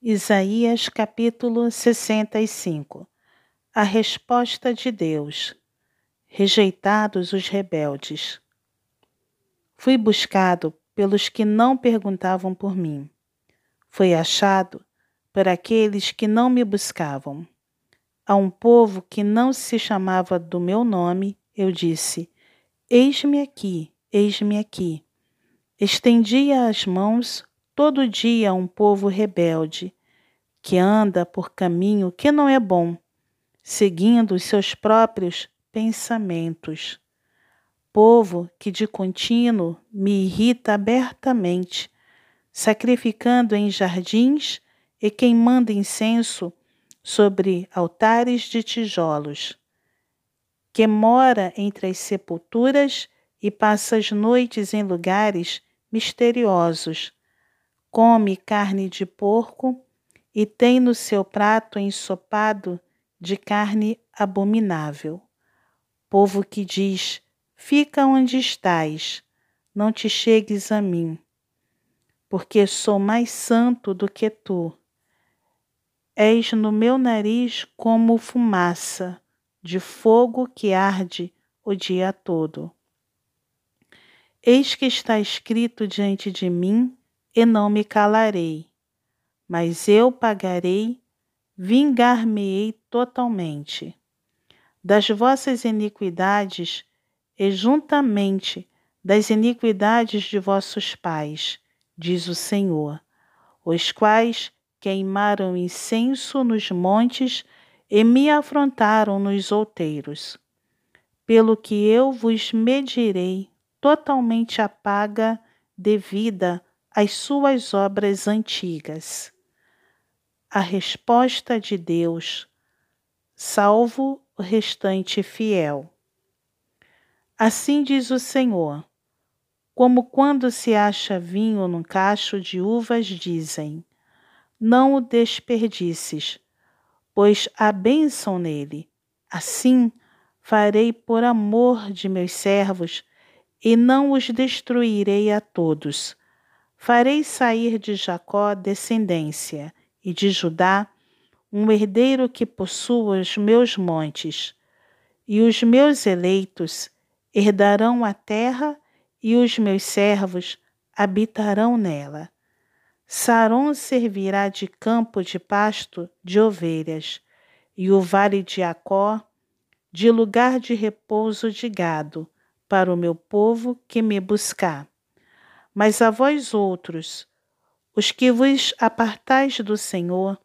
Isaías capítulo 65 A resposta de Deus. Rejeitados os rebeldes. Fui buscado pelos que não perguntavam por mim. Fui achado por aqueles que não me buscavam. A um povo que não se chamava do meu nome, eu disse: Eis-me aqui, eis-me aqui. Estendia as mãos todo dia um povo rebelde, que anda por caminho que não é bom, seguindo os seus próprios pensamentos. Povo que de contínuo me irrita abertamente, sacrificando em jardins e queimando incenso sobre altares de tijolos, que mora entre as sepulturas e passa as noites em lugares misteriosos come carne de porco e tem no seu prato ensopado de carne abominável. Povo que diz: Fica onde estás, não te chegues a mim, porque sou mais santo do que tu. És no meu nariz como fumaça de fogo que arde o dia todo. Eis que está escrito diante de mim e não me calarei, mas eu pagarei, vingar-me-ei totalmente. Das vossas iniquidades e juntamente das iniquidades de vossos pais, diz o Senhor, os quais queimaram incenso nos montes e me afrontaram nos outeiros. Pelo que eu vos medirei totalmente a paga devida as suas obras antigas. A resposta de Deus, salvo o restante fiel. Assim diz o Senhor: como quando se acha vinho num cacho de uvas, dizem: Não o desperdices, pois há bênção nele. Assim farei por amor de meus servos, e não os destruirei a todos Farei sair de Jacó descendência, e de Judá um herdeiro que possua os meus montes. E os meus eleitos herdarão a terra, e os meus servos habitarão nela. Saron servirá de campo de pasto de ovelhas, e o vale de Acó de lugar de repouso de gado, para o meu povo que me buscar. Mas a vós outros, os que vos apartais do Senhor,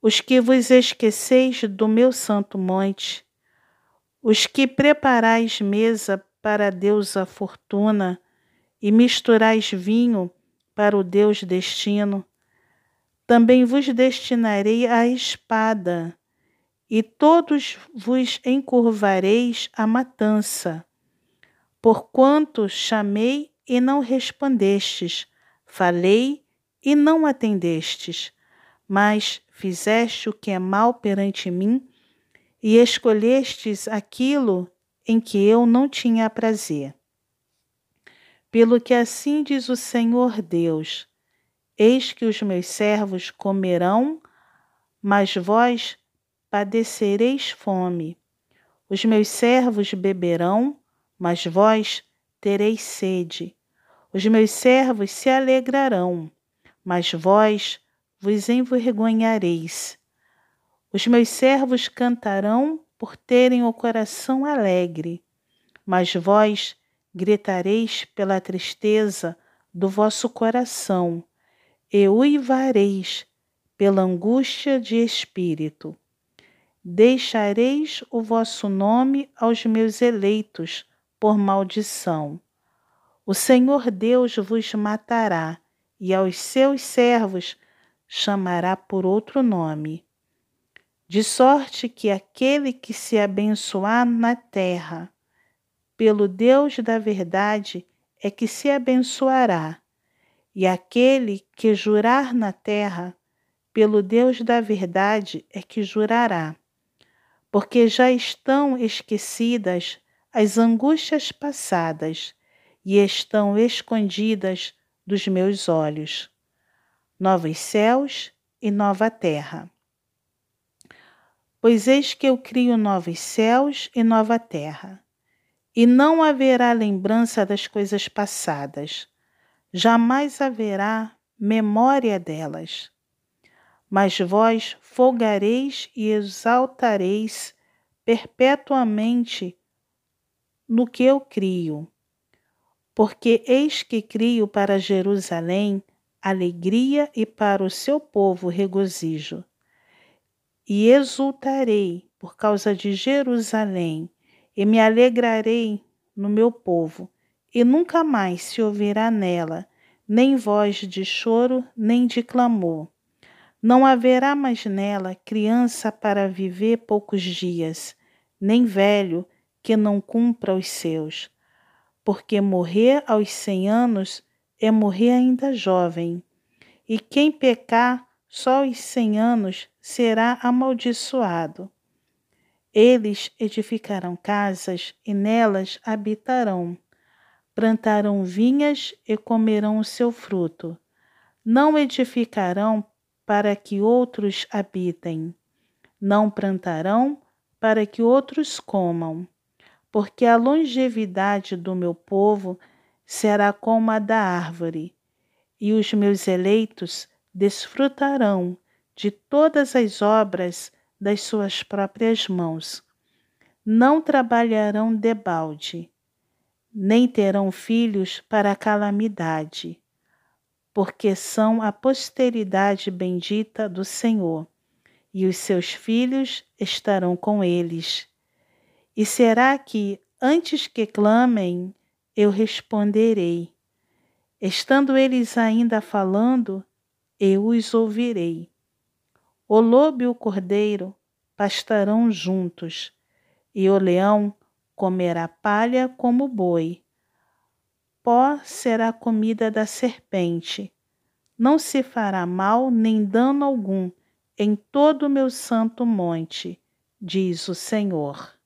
os que vos esqueceis do meu santo monte, os que preparais mesa para Deus a fortuna e misturais vinho para o Deus destino, também vos destinarei a espada, e todos vos encurvareis à matança, porquanto chamei e não respondestes, falei e não atendestes, mas fizeste o que é mal perante mim e escolhestes aquilo em que eu não tinha prazer. Pelo que assim diz o Senhor Deus: Eis que os meus servos comerão, mas vós padecereis fome. Os meus servos beberão, mas vós tereis sede. Os meus servos se alegrarão, mas vós vos envergonhareis. Os meus servos cantarão por terem o coração alegre, mas vós gritareis pela tristeza do vosso coração e uivareis pela angústia de espírito. Deixareis o vosso nome aos meus eleitos por maldição. O Senhor Deus vos matará, e aos seus servos chamará por outro nome. De sorte que aquele que se abençoar na terra, pelo Deus da verdade, é que se abençoará, e aquele que jurar na terra, pelo Deus da verdade, é que jurará. Porque já estão esquecidas as angústias passadas e estão escondidas dos meus olhos. novos céus e nova terra. Pois eis que eu crio novos céus e nova terra, e não haverá lembrança das coisas passadas, jamais haverá memória delas. Mas vós folgareis e exaltareis perpetuamente no que eu crio. Porque eis que crio para Jerusalém alegria e para o seu povo regozijo. E exultarei por causa de Jerusalém, e me alegrarei no meu povo, e nunca mais se ouvirá nela nem voz de choro, nem de clamor. Não haverá mais nela criança para viver poucos dias, nem velho que não cumpra os seus. Porque morrer aos cem anos é morrer ainda jovem, e quem pecar só aos cem anos será amaldiçoado. Eles edificarão casas e nelas habitarão. Plantarão vinhas e comerão o seu fruto. Não edificarão para que outros habitem. Não plantarão para que outros comam. Porque a longevidade do meu povo será como a da árvore, e os meus eleitos desfrutarão de todas as obras das suas próprias mãos. Não trabalharão debalde, nem terão filhos para a calamidade, porque são a posteridade bendita do Senhor, e os seus filhos estarão com eles. E será que, antes que clamem, eu responderei. Estando eles ainda falando, eu os ouvirei. O lobo e o cordeiro pastarão juntos, e o leão comerá palha como boi. Pó será comida da serpente. Não se fará mal nem dano algum em todo o meu santo monte, diz o Senhor.